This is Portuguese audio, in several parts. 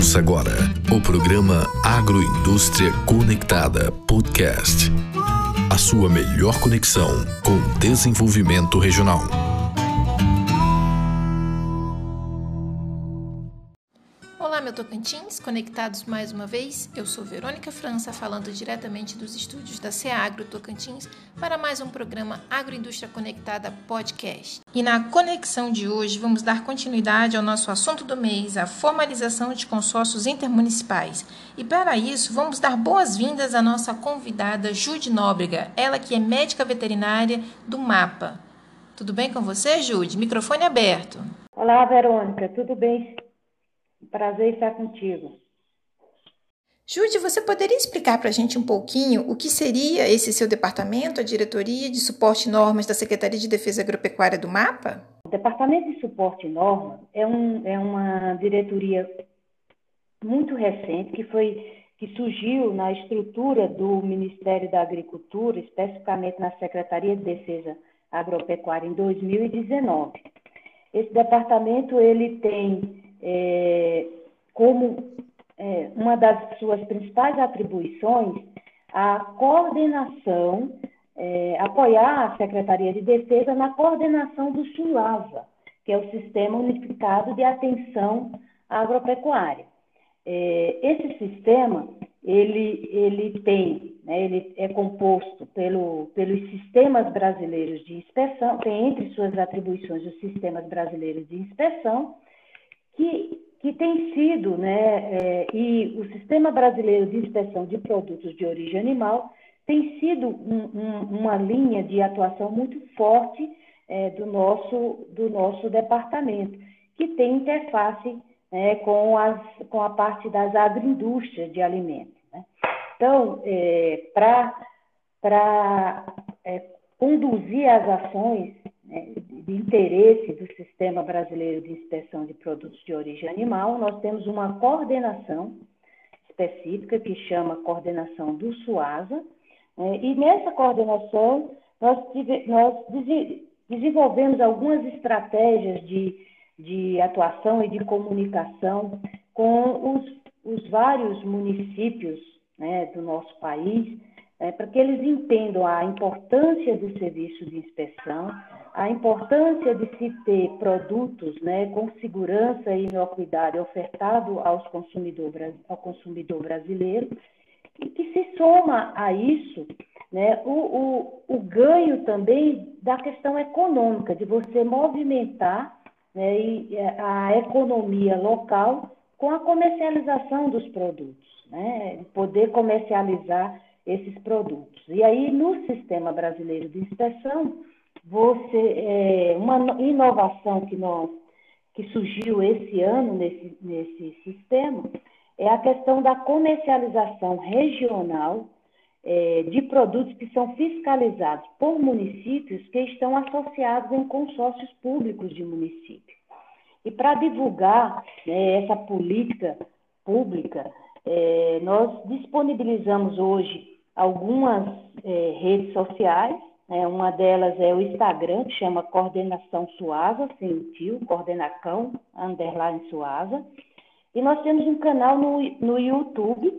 Ouça agora o programa Agroindústria Conectada Podcast. A sua melhor conexão com desenvolvimento regional. Tocantins, conectados mais uma vez. Eu sou Verônica França, falando diretamente dos estúdios da Ceagro Tocantins para mais um programa Agroindústria Conectada Podcast. E na conexão de hoje vamos dar continuidade ao nosso assunto do mês, a formalização de consórcios intermunicipais. E para isso, vamos dar boas-vindas à nossa convidada Jude Nóbrega, ela que é médica veterinária do MAPA. Tudo bem com você, Jude? Microfone aberto. Olá, Verônica, tudo bem? Prazer estar contigo. Jude, você poderia explicar para a gente um pouquinho o que seria esse seu departamento, a Diretoria de Suporte e Normas da Secretaria de Defesa Agropecuária do MAPA? O Departamento de Suporte e Normas é, um, é uma diretoria muito recente que foi que surgiu na estrutura do Ministério da Agricultura, especificamente na Secretaria de Defesa Agropecuária em 2019. Esse departamento ele tem é, como é, uma das suas principais atribuições a coordenação, é, apoiar a Secretaria de Defesa na coordenação do SULASA, que é o Sistema Unificado de Atenção Agropecuária. É, esse sistema, ele, ele tem, né, ele é composto pelo, pelos sistemas brasileiros de inspeção, tem entre suas atribuições os sistemas brasileiros de inspeção, que, que tem sido, né, é, e o Sistema Brasileiro de Inspeção de Produtos de Origem Animal tem sido um, um, uma linha de atuação muito forte é, do, nosso, do nosso departamento, que tem interface né, com, as, com a parte das agroindústrias de alimentos. Né? Então, é, para é, conduzir as ações né, interesse do Sistema Brasileiro de Inspeção de Produtos de Origem Animal, nós temos uma coordenação específica que chama coordenação do SUASA, né, e nessa coordenação nós, nós desenvolvemos algumas estratégias de, de atuação e de comunicação com os, os vários municípios né, do nosso país, é, para que eles entendam a importância do serviço de inspeção, a importância de se ter produtos né, com segurança e inocuidade ofertado aos consumidor, ao consumidor brasileiro, e que se soma a isso né, o, o, o ganho também da questão econômica, de você movimentar né, a economia local com a comercialização dos produtos, né, poder comercializar esses produtos. E aí, no Sistema Brasileiro de Inspeção, você é, uma inovação que nós que surgiu esse ano nesse, nesse sistema é a questão da comercialização regional é, de produtos que são fiscalizados por municípios que estão associados em consórcios públicos de municípios. E para divulgar né, essa política pública, é, nós disponibilizamos hoje algumas é, redes sociais é, uma delas é o Instagram, que chama Coordenação Suasa, sem o tio, Coordenacão, underline Suasa. E nós temos um canal no, no YouTube,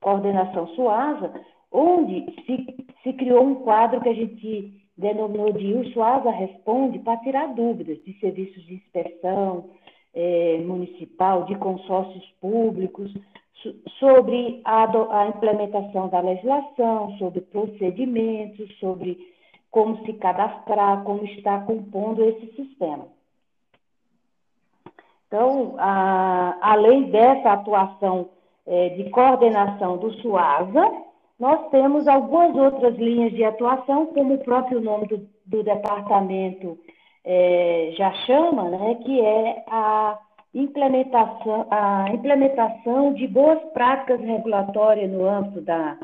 Coordenação Suasa, onde se, se criou um quadro que a gente denominou de O Suasa Responde para tirar dúvidas de serviços de inspeção é, municipal, de consórcios públicos, sobre a, a implementação da legislação, sobre procedimentos, sobre como se cadastrar, como está compondo esse sistema. Então, a, além dessa atuação é, de coordenação do SUASA, nós temos algumas outras linhas de atuação, como o próprio nome do, do departamento é, já chama, né, que é a implementação, a implementação de boas práticas regulatórias no âmbito da,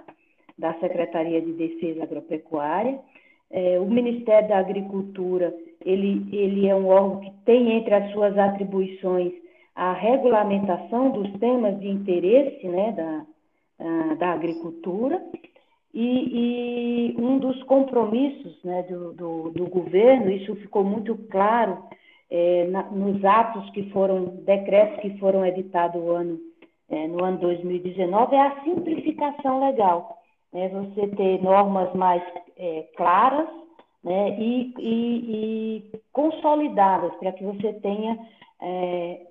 da Secretaria de Defesa Agropecuária, é, o Ministério da Agricultura, ele, ele é um órgão que tem entre as suas atribuições a regulamentação dos temas de interesse né, da, da agricultura e, e, um dos compromissos né, do, do, do, governo, isso ficou muito claro é, na, nos atos que foram, decretos que foram editados ano é, no ano 2019 é a simplificação legal. Né? Você ter normas mais é, claras né? e, e, e, consolidadas para que você tenha é,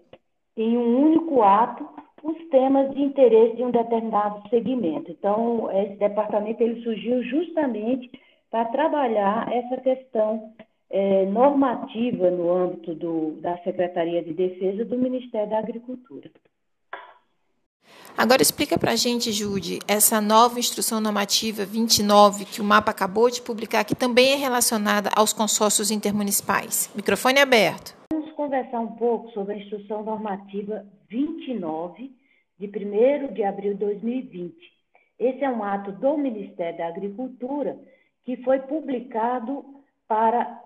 em um único ato os temas de interesse de um determinado segmento. Então, esse departamento ele surgiu justamente para trabalhar essa questão é, normativa no âmbito do, da Secretaria de Defesa do Ministério da Agricultura. Agora explica para a gente, Jude, essa nova instrução normativa 29 que o MAPA acabou de publicar, que também é relacionada aos consórcios intermunicipais. Microfone aberto. Vamos conversar um pouco sobre a instrução normativa 29 de 1 de abril de 2020. Esse é um ato do Ministério da Agricultura que foi publicado para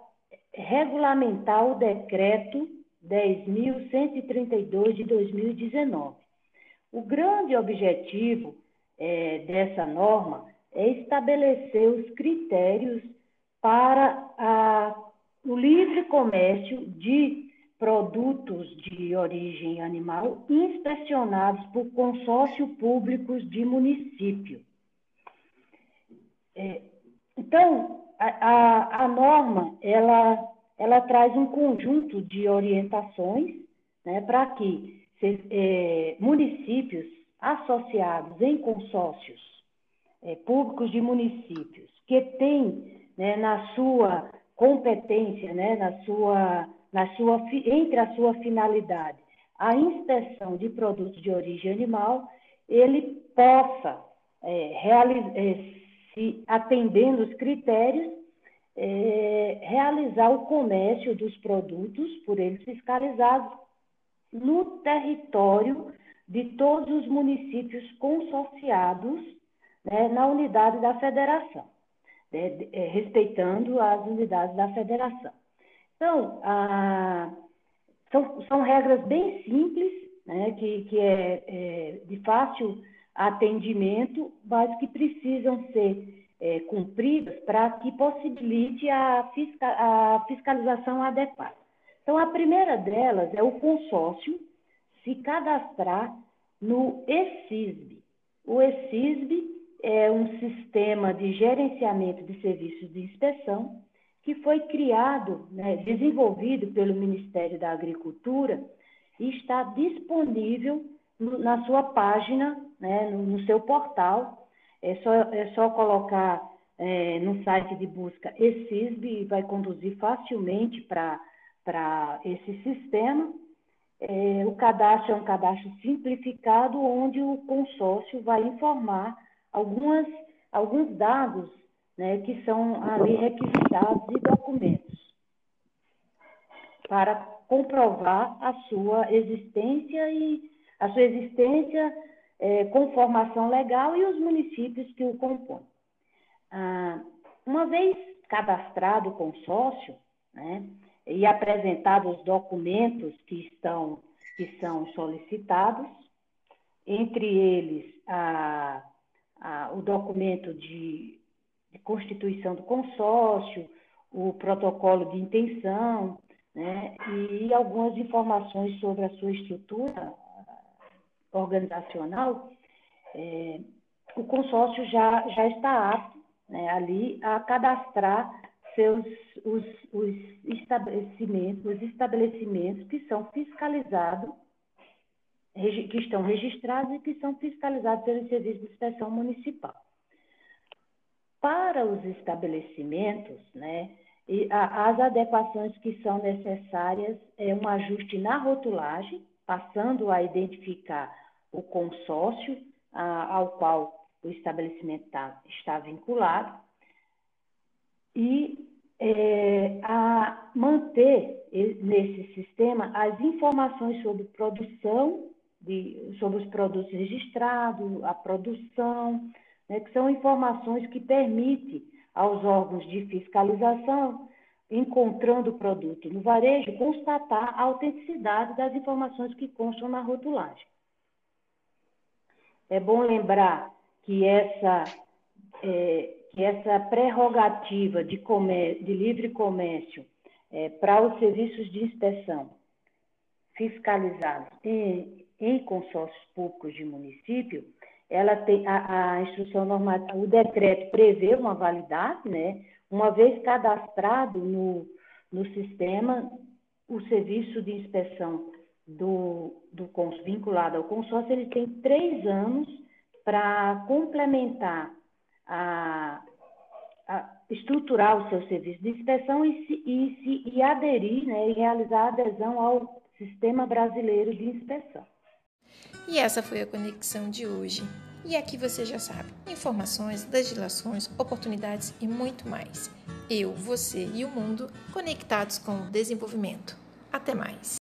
regulamentar o decreto 10.132 de 2019. O grande objetivo é, dessa norma é estabelecer os critérios para a, o livre comércio de produtos de origem animal inspecionados por consórcio públicos de município. É, então, a, a, a, norma, ela, ela traz um conjunto de orientações né, para que é, municípios associados em consórcios é, públicos de municípios que têm né, na sua competência, né, na sua, na sua, entre a sua finalidade, a inspeção de produtos de origem animal, ele possa, é, é, se atendendo os critérios, é, realizar o comércio dos produtos por eles fiscalizados no território de todos os municípios consorciados né, na unidade da federação, né, é, respeitando as unidades da federação. Então, a, são, são, regras bem simples, né, que, que é, é, de fácil atendimento, mas que precisam ser é, cumpridas para que possibilite a, fisca, a fiscalização adequada. Então, a primeira delas é o consórcio se cadastrar no ESISB. O ESISB é um sistema de gerenciamento de serviços de inspeção que foi criado, né, desenvolvido pelo Ministério da Agricultura e está disponível na sua página, né, no, no, seu portal. É só, é só colocar é, no site de busca ESISB e vai conduzir facilmente para para esse sistema. É, o cadastro é um cadastro simplificado, onde o consórcio vai informar algumas, alguns dados né, que são ali requisitados e documentos para comprovar a sua existência e a sua existência é, com formação legal e os municípios que o compõem. Ah, uma vez cadastrado o consórcio, né, e apresentados os documentos que estão que são solicitados, entre eles a, a, o documento de, de, constituição do consórcio, o protocolo de intenção, né, e algumas informações sobre a sua estrutura organizacional, é, o consórcio já, já está apto né, ali a cadastrar seus os, os estabelecimentos, os estabelecimentos que são fiscalizados, que estão registrados e que são fiscalizados pelo Serviço de Inspeção Municipal. Para os estabelecimentos, né, as adequações que são necessárias é um ajuste na rotulagem, passando a identificar o consórcio a, ao qual o estabelecimento tá, está vinculado, e é, a manter nesse sistema as informações sobre produção, de, sobre os produtos registrados, a produção, né, que são informações que permitem aos órgãos de fiscalização, encontrando o produto no varejo, constatar a autenticidade das informações que constam na rotulagem. É bom lembrar que essa é, que essa prerrogativa de, de livre comércio é, para os serviços de inspeção fiscalizados em, em consórcios públicos de município, ela tem a, a instrução normativa, o decreto prevê uma validade, né? Uma vez cadastrado no, no sistema, o serviço de inspeção do, do vinculado ao consórcio, ele tem três anos para complementar a, a, estruturar o seu serviço de inspeção e, se, e, se, e aderir, né, e realizar adesão ao Sistema Brasileiro de Inspeção. E essa foi a conexão de hoje. E aqui você já sabe: informações, legislações, oportunidades e muito mais. Eu, você e o mundo conectados com o desenvolvimento. Até mais!